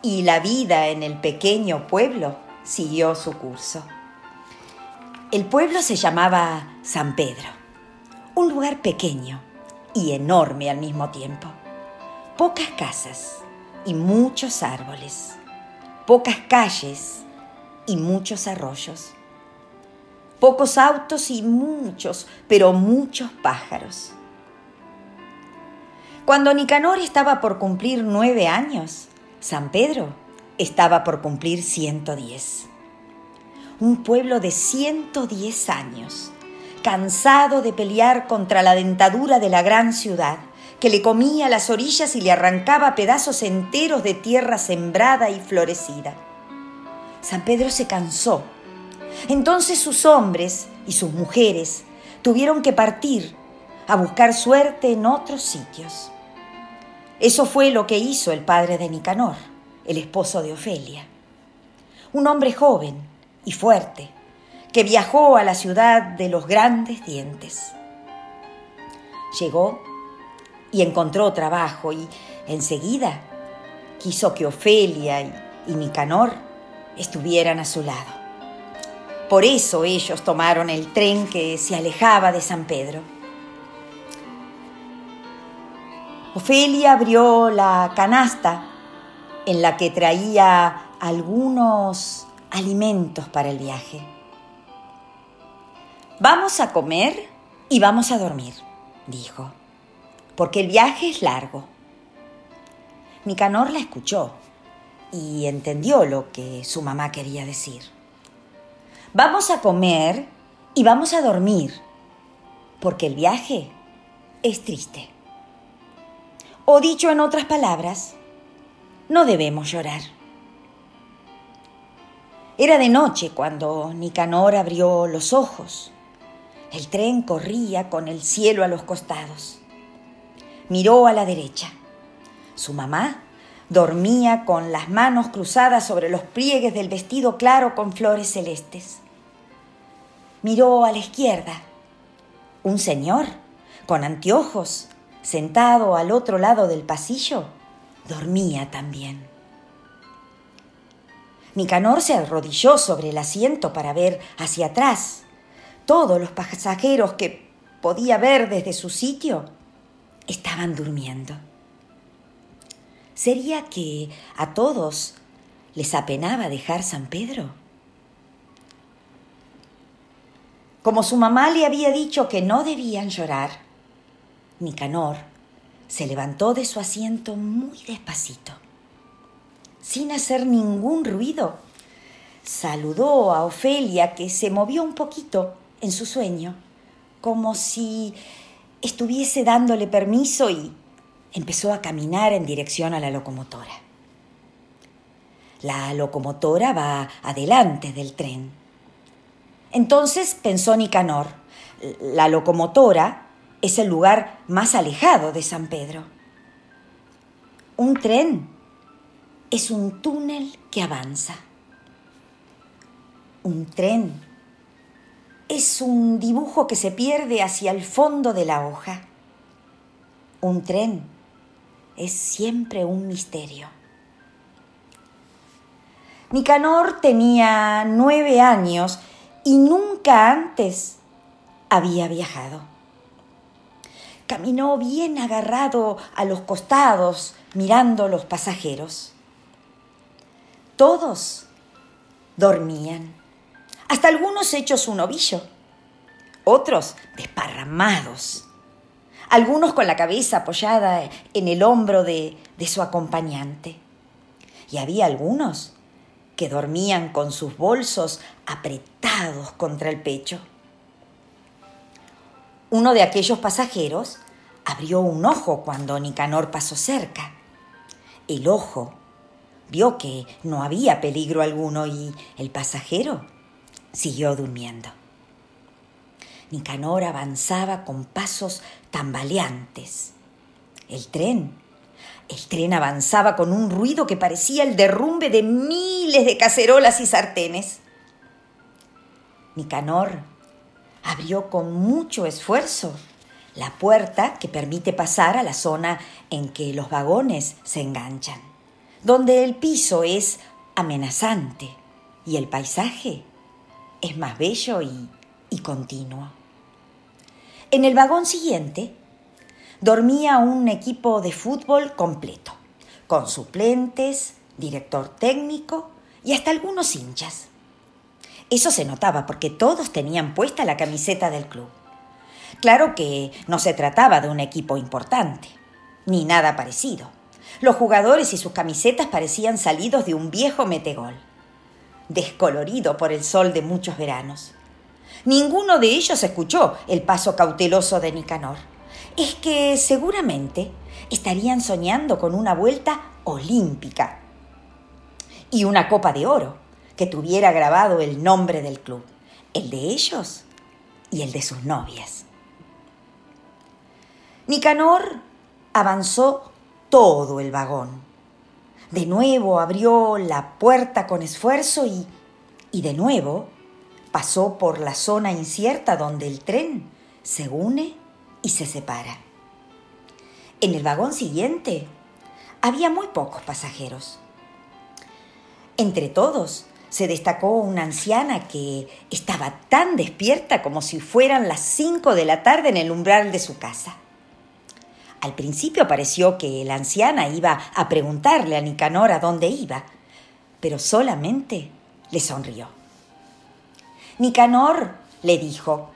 y la vida en el pequeño pueblo siguió su curso. El pueblo se llamaba San Pedro, un lugar pequeño y enorme al mismo tiempo. Pocas casas y muchos árboles, pocas calles y muchos arroyos, pocos autos y muchos, pero muchos pájaros. Cuando Nicanor estaba por cumplir nueve años, San Pedro estaba por cumplir 110 un pueblo de 110 años, cansado de pelear contra la dentadura de la gran ciudad, que le comía las orillas y le arrancaba pedazos enteros de tierra sembrada y florecida. San Pedro se cansó. Entonces sus hombres y sus mujeres tuvieron que partir a buscar suerte en otros sitios. Eso fue lo que hizo el padre de Nicanor, el esposo de Ofelia. Un hombre joven, y fuerte, que viajó a la ciudad de los grandes dientes. Llegó y encontró trabajo y enseguida quiso que Ofelia y, Nicanor estuvieran a su lado. Por eso ellos tomaron el tren que se alejaba de San Pedro. Ofelia abrió la canasta en la que traía algunos alimentos para el viaje. Vamos a comer y vamos a dormir, dijo, porque el viaje es largo. Nicanor la escuchó y entendió lo que su mamá quería decir. Vamos a comer y vamos a dormir, porque el viaje es triste. O dicho en otras palabras, no debemos llorar. Era de noche cuando Nicanor abrió los ojos. El tren corría con el cielo a los costados. Miró a la derecha. Su mamá dormía con las manos cruzadas sobre los pliegues del vestido claro con flores celestes. Miró a la izquierda. Un señor, con anteojos, sentado al otro lado del pasillo, dormía también. Nicanor se arrodilló sobre el asiento para ver hacia atrás. Todos los pasajeros que podía ver desde su sitio estaban durmiendo. ¿Sería que a todos les apenaba dejar San Pedro? Como su mamá le había dicho que no debían llorar, Nicanor se levantó de su asiento muy despacito sin hacer ningún ruido. Saludó a Ofelia, que se movió un poquito en su sueño, como si estuviese dándole permiso y empezó a caminar en dirección a la locomotora. La locomotora va adelante del tren. Entonces pensó Nicanor, la locomotora es el lugar más alejado de San Pedro. Un tren es un túnel que avanza. Un tren es un dibujo que se pierde hacia el fondo de la hoja. Un tren es siempre un misterio. Nicanor tenía nueve años y nunca antes había viajado. Caminó bien agarrado a los costados mirando los pasajeros. Todos dormían, hasta algunos hechos un ovillo, otros desparramados, algunos con la cabeza apoyada en el hombro de, de su acompañante. Y había algunos que dormían con sus bolsos apretados contra el pecho. Uno de aquellos pasajeros abrió un ojo cuando Nicanor pasó cerca. El ojo vio que no había peligro alguno y el pasajero siguió durmiendo. Nicanor avanzaba con pasos tambaleantes. El tren, el tren avanzaba con un ruido que parecía el derrumbe de miles de cacerolas y sartenes. Nicanor abrió con mucho esfuerzo la puerta que permite pasar a la zona en que los vagones se enganchan donde el piso es amenazante y el paisaje es más bello y, y continuo. En el vagón siguiente dormía un equipo de fútbol completo, con suplentes, director técnico y hasta algunos hinchas. Eso se notaba porque todos tenían puesta la camiseta del club. Claro que no se trataba de un equipo importante, ni nada parecido los jugadores y sus camisetas parecían salidos de un viejo metegol, descolorido por el sol de muchos veranos. Ninguno de ellos escuchó el paso cauteloso de Nicanor. Es que seguramente estarían soñando con una vuelta olímpica y una copa de oro que tuviera grabado el nombre del club, el de ellos y el de sus novias. Nicanor avanzó todo el vagón. De nuevo abrió la puerta con esfuerzo y, y de nuevo pasó por la zona incierta donde el tren se une y se separa. En el vagón siguiente había muy pocos pasajeros. Entre todos se destacó una anciana que estaba tan despierta como si fueran las cinco de la tarde en el umbral de su casa. Al principio pareció que la anciana iba a preguntarle a Nicanor a dónde iba, pero solamente le sonrió. Nicanor le dijo,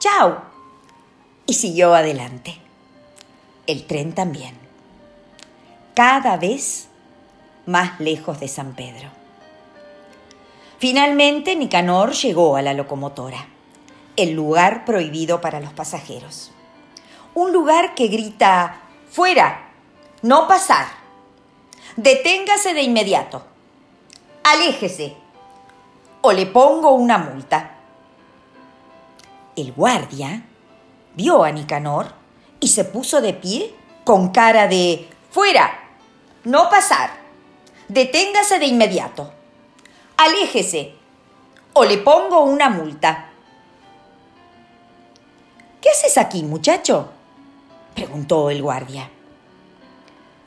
¡Chao! y siguió adelante. El tren también. Cada vez más lejos de San Pedro. Finalmente Nicanor llegó a la locomotora, el lugar prohibido para los pasajeros un lugar que grita, fuera, no pasar. deténgase de inmediato. Aléjese o le pongo una multa. El guardia vio a Nicanor y se puso de pie con cara de fuera, no pasar, deténgase de inmediato, aléjese o le pongo una multa. ¿Qué haces aquí, muchacho? Preguntó el guardia.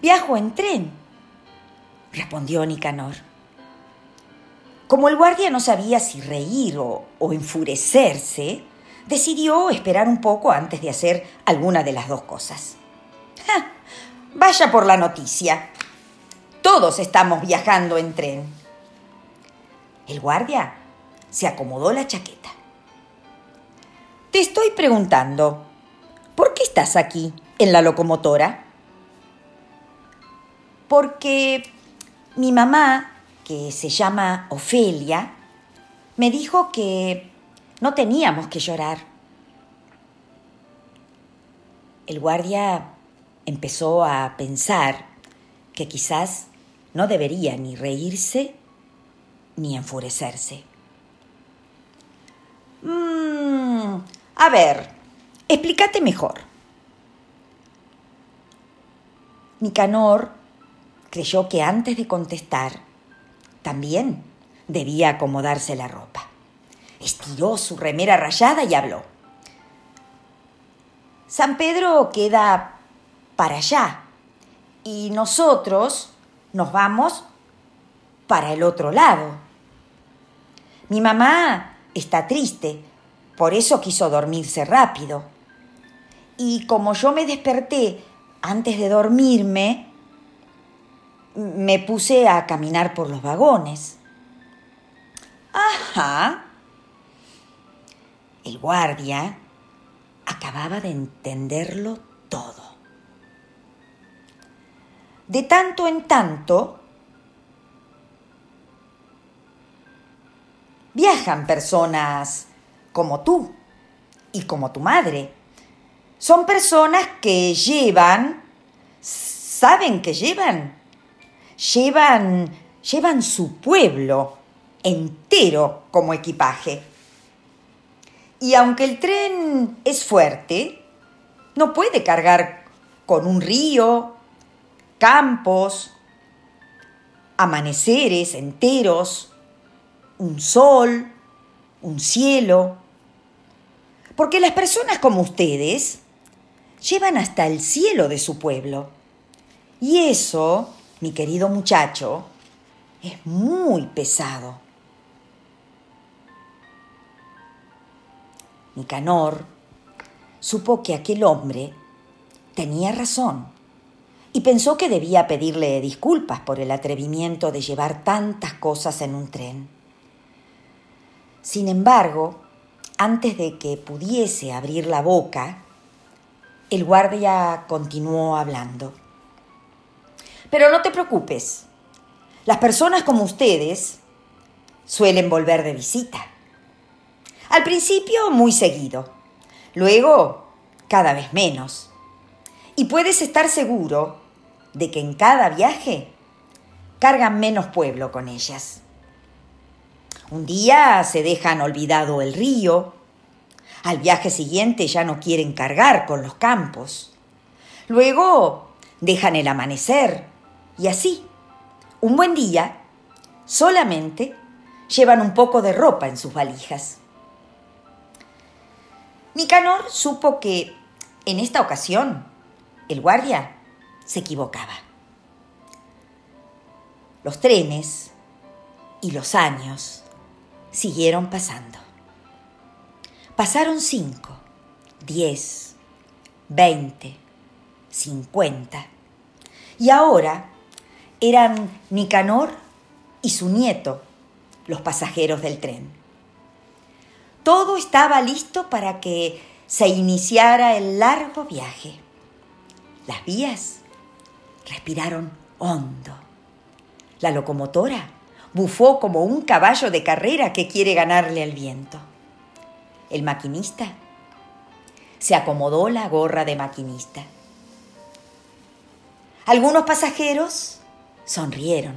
Viajo en tren, respondió Nicanor. Como el guardia no sabía si reír o, enfurecerse, decidió esperar un poco antes de hacer alguna de las dos cosas. ¡Ja! Vaya por la noticia. Todos estamos viajando en tren. El guardia se acomodó la chaqueta. Te estoy preguntando, ¿por qué estás aquí, en la locomotora? Porque mi mamá, que se llama Ofelia, me dijo que no teníamos que llorar. El guardia empezó a pensar que quizás no debería ni reírse ni enfurecerse. Mm, a ver, explícate mejor. Nicanor creyó que antes de contestar también debía acomodarse la ropa. Estiró su remera rayada y habló. San Pedro queda para allá y nosotros nos vamos para el otro lado. Mi mamá está triste, por eso quiso dormirse rápido. Y como yo me desperté antes de dormirme, me puse a caminar por los vagones. Ajá. El guardia acababa de entenderlo todo. De tanto en tanto, viajan personas como tú y como tu madre. Son personas que llevan, saben que llevan, llevan, llevan su pueblo entero como equipaje. Y aunque el tren es fuerte, no puede cargar con un río, campos, amaneceres enteros, un sol, un cielo. Porque las personas como ustedes llevan hasta el cielo de su pueblo. Y eso, mi querido muchacho, es muy pesado. Nicanor supo que aquel hombre tenía razón y pensó que debía pedirle disculpas por el atrevimiento de llevar tantas cosas en un tren. Sin embargo, antes de que pudiese abrir la boca, el guardia continuó hablando. Pero no te preocupes, las personas como ustedes suelen volver de visita. Al principio muy seguido, luego cada vez menos. Y puedes estar seguro de que en cada viaje cargan menos pueblo con ellas. Un día se dejan olvidado el río, al viaje siguiente ya no quieren cargar con los campos, luego dejan el amanecer y así, un buen día, solamente llevan un poco de ropa en sus valijas. Nicanor supo que en esta ocasión el guardia se equivocaba. Los trenes y los años siguieron pasando. Pasaron cinco, diez, veinte, cincuenta. Y ahora eran Nicanor y su nieto los pasajeros del tren. Todo estaba listo para que se iniciara el largo viaje. Las vías respiraron hondo. La locomotora bufó como un caballo de carrera que quiere ganarle al viento. El maquinista se acomodó la gorra de maquinista. Algunos pasajeros sonrieron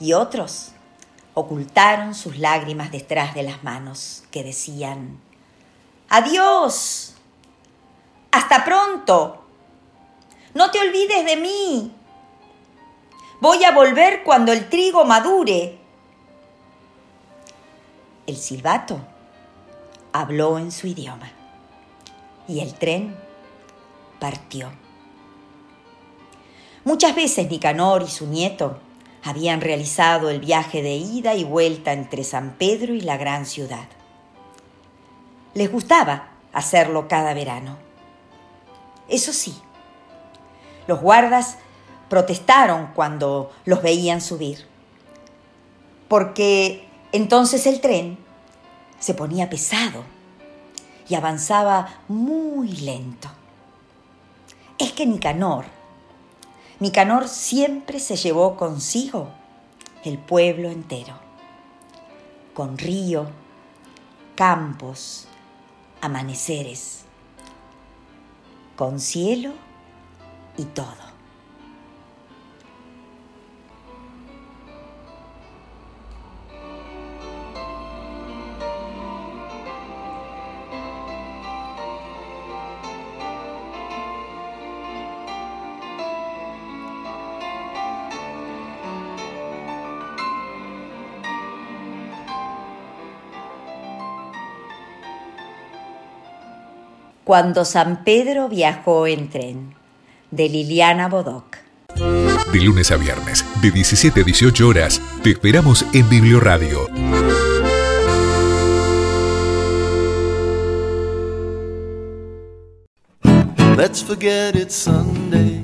y otros ocultaron sus lágrimas detrás de las manos que decían, Adiós, hasta pronto, no te olvides de mí, voy a volver cuando el trigo madure. El silbato habló en su idioma y el tren partió. Muchas veces Nicanor y su nieto habían realizado el viaje de ida y vuelta entre San Pedro y la gran ciudad. Les gustaba hacerlo cada verano. Eso sí, los guardas protestaron cuando los veían subir, porque entonces el tren se ponía pesado y avanzaba muy lento. Es que Nicanor Nicanor siempre se llevó consigo el pueblo entero, con río, campos, amaneceres, con cielo y todo. Cuando San Pedro viajó en tren, de Liliana Bodoc. De lunes a viernes, de 17 a 18 horas, te esperamos en Biblioradio. Let's forget it's Sunday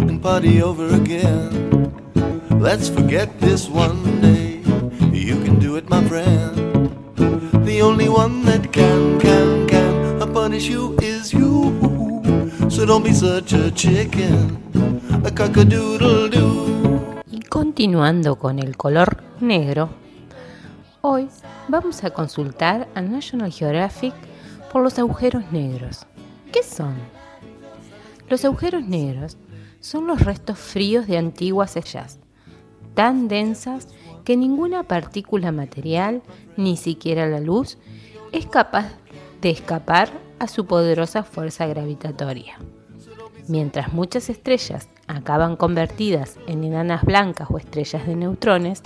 and party over again. Let's forget this one day. You can do it, my friend. Y continuando con el color negro, hoy vamos a consultar a National Geographic por los agujeros negros. ¿Qué son? Los agujeros negros son los restos fríos de antiguas estrellas, tan densas que ninguna partícula material, ni siquiera la luz, es capaz de escapar a su poderosa fuerza gravitatoria. Mientras muchas estrellas acaban convertidas en enanas blancas o estrellas de neutrones,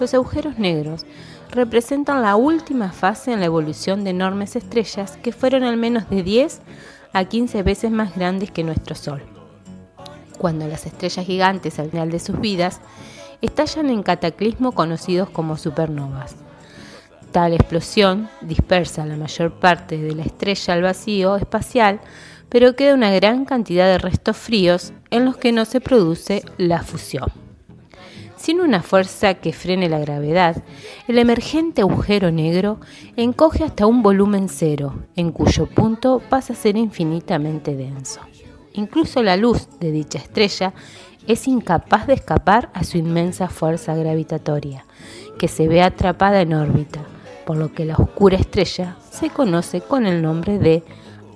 los agujeros negros representan la última fase en la evolución de enormes estrellas que fueron al menos de 10 a 15 veces más grandes que nuestro Sol. Cuando las estrellas gigantes al final de sus vidas estallan en cataclismo conocidos como supernovas. Tal explosión dispersa la mayor parte de la estrella al vacío espacial, pero queda una gran cantidad de restos fríos en los que no se produce la fusión. Sin una fuerza que frene la gravedad, el emergente agujero negro encoge hasta un volumen cero, en cuyo punto pasa a ser infinitamente denso. Incluso la luz de dicha estrella es incapaz de escapar a su inmensa fuerza gravitatoria, que se ve atrapada en órbita, por lo que la oscura estrella se conoce con el nombre de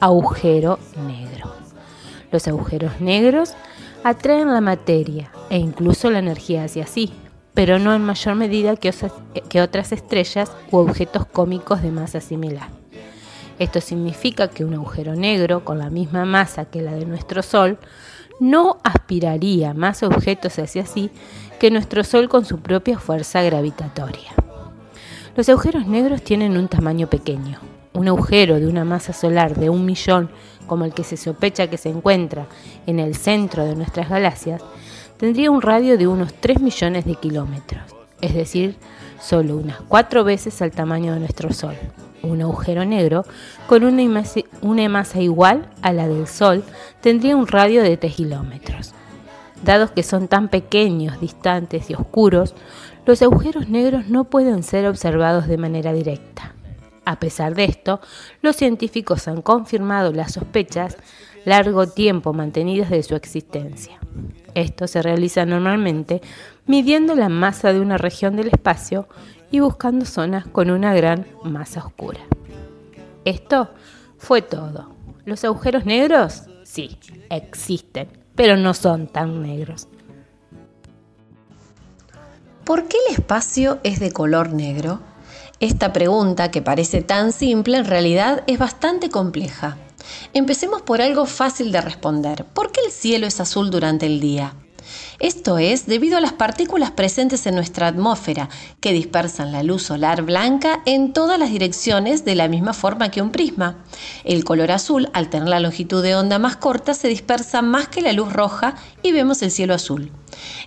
agujero negro. Los agujeros negros atraen la materia e incluso la energía hacia sí, pero no en mayor medida que, que otras estrellas u objetos cómicos de masa similar. Esto significa que un agujero negro con la misma masa que la de nuestro Sol no aspiraría más objetos hacia sí que nuestro Sol con su propia fuerza gravitatoria. Los agujeros negros tienen un tamaño pequeño. Un agujero de una masa solar de un millón, como el que se sospecha que se encuentra en el centro de nuestras galaxias, tendría un radio de unos 3 millones de kilómetros, es decir, solo unas cuatro veces al tamaño de nuestro Sol un agujero negro con una masa, igual a la del Sol tendría un radio de 3 kilómetros. Dados que son tan pequeños, distantes y oscuros, los agujeros negros no pueden ser observados de manera directa. A pesar de esto, los científicos han confirmado las sospechas largo tiempo mantenidas de su existencia. Esto se realiza normalmente midiendo la masa de una región del espacio y buscando zonas con una gran masa oscura. Esto fue todo. ¿Los agujeros negros? Sí, existen, pero no son tan negros. ¿Por qué el espacio es de color negro? Esta pregunta, que parece tan simple, en realidad es bastante compleja. Empecemos por algo fácil de responder. ¿Por qué el cielo es azul durante el día? Esto es debido a las partículas presentes en nuestra atmósfera, que dispersan la luz solar blanca en todas las direcciones de la misma forma que un prisma. El color azul, al tener la longitud de onda más corta, se dispersa más que la luz roja y vemos el cielo azul.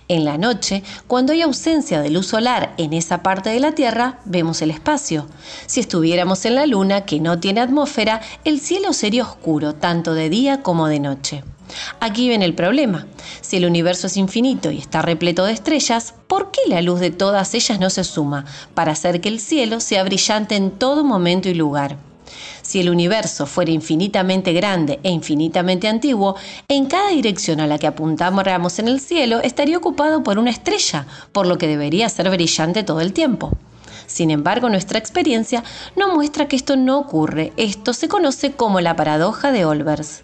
En la noche, cuando hay ausencia de luz solar en esa parte de la Tierra, vemos el espacio. Si estuviéramos en la Luna, que no tiene atmósfera, el cielo sería oscuro, tanto de día como de noche. Aquí viene el problema. Si el universo es infinito y está repleto de estrellas, ¿por qué la luz de todas ellas no se suma para hacer que el cielo sea brillante en todo momento y lugar? Si el universo fuera infinitamente grande e infinitamente antiguo, en cada dirección a la que apuntamos en el cielo estaría ocupado por una estrella, por lo que debería ser brillante todo el tiempo. Sin embargo, nuestra experiencia no muestra que esto no ocurre. Esto se conoce como la paradoja de Olbers.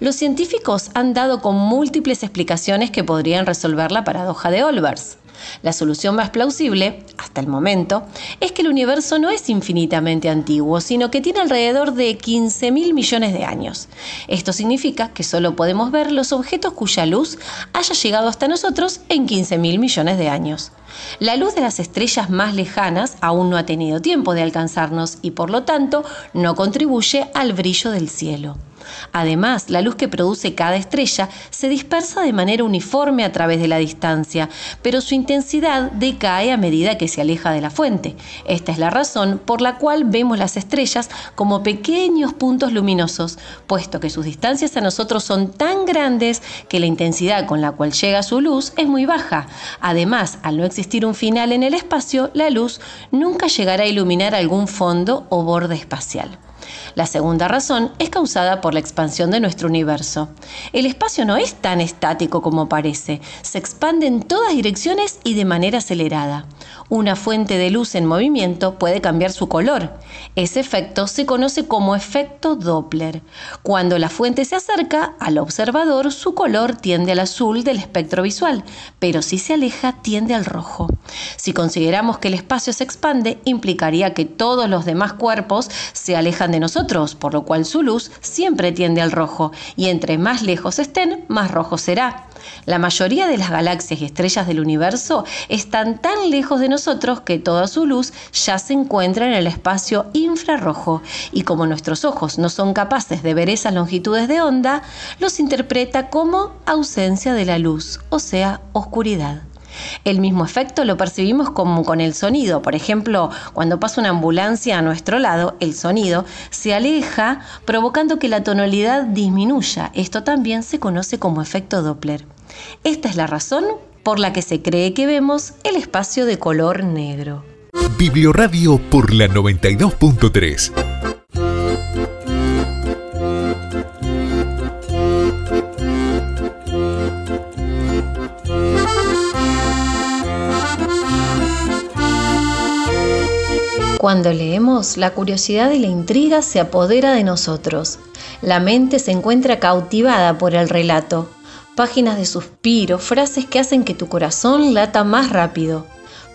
Los científicos han dado con múltiples explicaciones que podrían resolver la paradoja de Olbers. La solución más plausible, hasta el momento, es que el universo no es infinitamente antiguo, sino que tiene alrededor de 15 mil millones de años. Esto significa que solo podemos ver los objetos cuya luz haya llegado hasta nosotros en 15 mil millones de años. La luz de las estrellas más lejanas aún no ha tenido tiempo de alcanzarnos y por lo tanto no contribuye al brillo del cielo. Además, la luz que produce cada estrella se dispersa de manera uniforme a través de la distancia, pero su intensidad decae a medida que se aleja de la fuente. Esta es la razón por la cual vemos las estrellas como pequeños puntos luminosos, puesto que sus distancias a nosotros son tan grandes que la intensidad con la cual llega su luz es muy baja. Además, al no existir un final en el espacio, la luz nunca llegará a iluminar algún fondo o borde espacial. La segunda razón es causada por la expansión de nuestro universo. El espacio no es tan estático como parece, se expande en todas direcciones y de manera acelerada. Una fuente de luz en movimiento puede cambiar su color. Ese efecto se conoce como efecto Doppler. Cuando la fuente se acerca al observador, su color tiende al azul del espectro visual, pero si se aleja tiende al rojo. Si consideramos que el espacio se expande, implicaría que todos los demás cuerpos se alejan de nosotros, por lo cual su luz siempre tiende al rojo, y entre más lejos estén, más rojo será. La mayoría de las galaxias y estrellas del universo están tan lejos de nosotros que toda su luz ya se encuentra en el espacio infrarrojo y como nuestros ojos no son capaces de ver esas longitudes de onda, los interpreta como ausencia de la luz, o sea, oscuridad. El mismo efecto lo percibimos como con el sonido. Por ejemplo, cuando pasa una ambulancia a nuestro lado, el sonido se aleja provocando que la tonalidad disminuya. Esto también se conoce como efecto Doppler. Esta es la razón por la que se cree que vemos el espacio de color negro. Biblioradio por la 92.3. Cuando leemos, la curiosidad y la intriga se apodera de nosotros. La mente se encuentra cautivada por el relato. Páginas de suspiro, frases que hacen que tu corazón lata más rápido.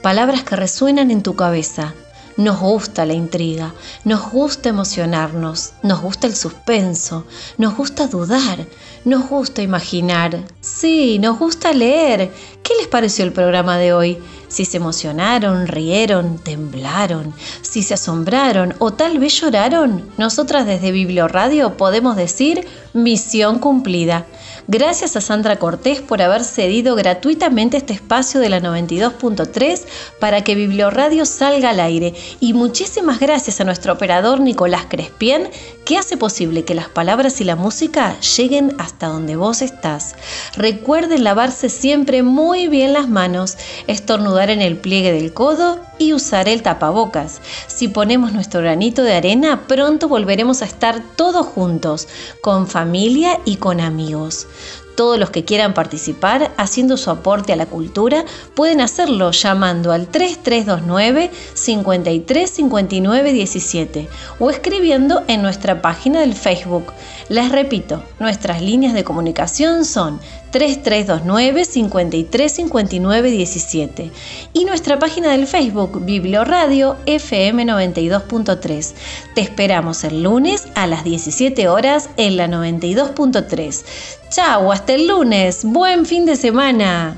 Palabras que resuenan en tu cabeza. Nos gusta la intriga, nos gusta emocionarnos, nos gusta el suspenso, nos gusta dudar, nos gusta imaginar. Sí, nos gusta leer. ¿Qué les pareció el programa de hoy? Si se emocionaron, rieron, temblaron, si se asombraron o tal vez lloraron, nosotras desde Biblioradio podemos decir misión cumplida. Gracias a Sandra Cortés por haber cedido gratuitamente este espacio de la 92.3 para que Biblioradio salga al aire. Y muchísimas gracias a nuestro operador Nicolás Crespien, que hace posible que las palabras y la música lleguen hasta donde vos estás. Recuerden lavarse siempre muy bien las manos, estornudar en el pliegue del codo y usar el tapabocas. Si ponemos nuestro granito de arena, pronto volveremos a estar todos juntos, con familia y con amigos. Todos los que quieran participar haciendo su aporte a la cultura pueden hacerlo llamando al 3329 5359 17 o escribiendo en nuestra página del Facebook. Les repito, nuestras líneas de comunicación son 3329 5359 17 y nuestra página del Facebook Biblioradio FM 92.3. Te esperamos el lunes a las 17 horas en la 92.3. Chau, hasta el lunes. Buen fin de semana.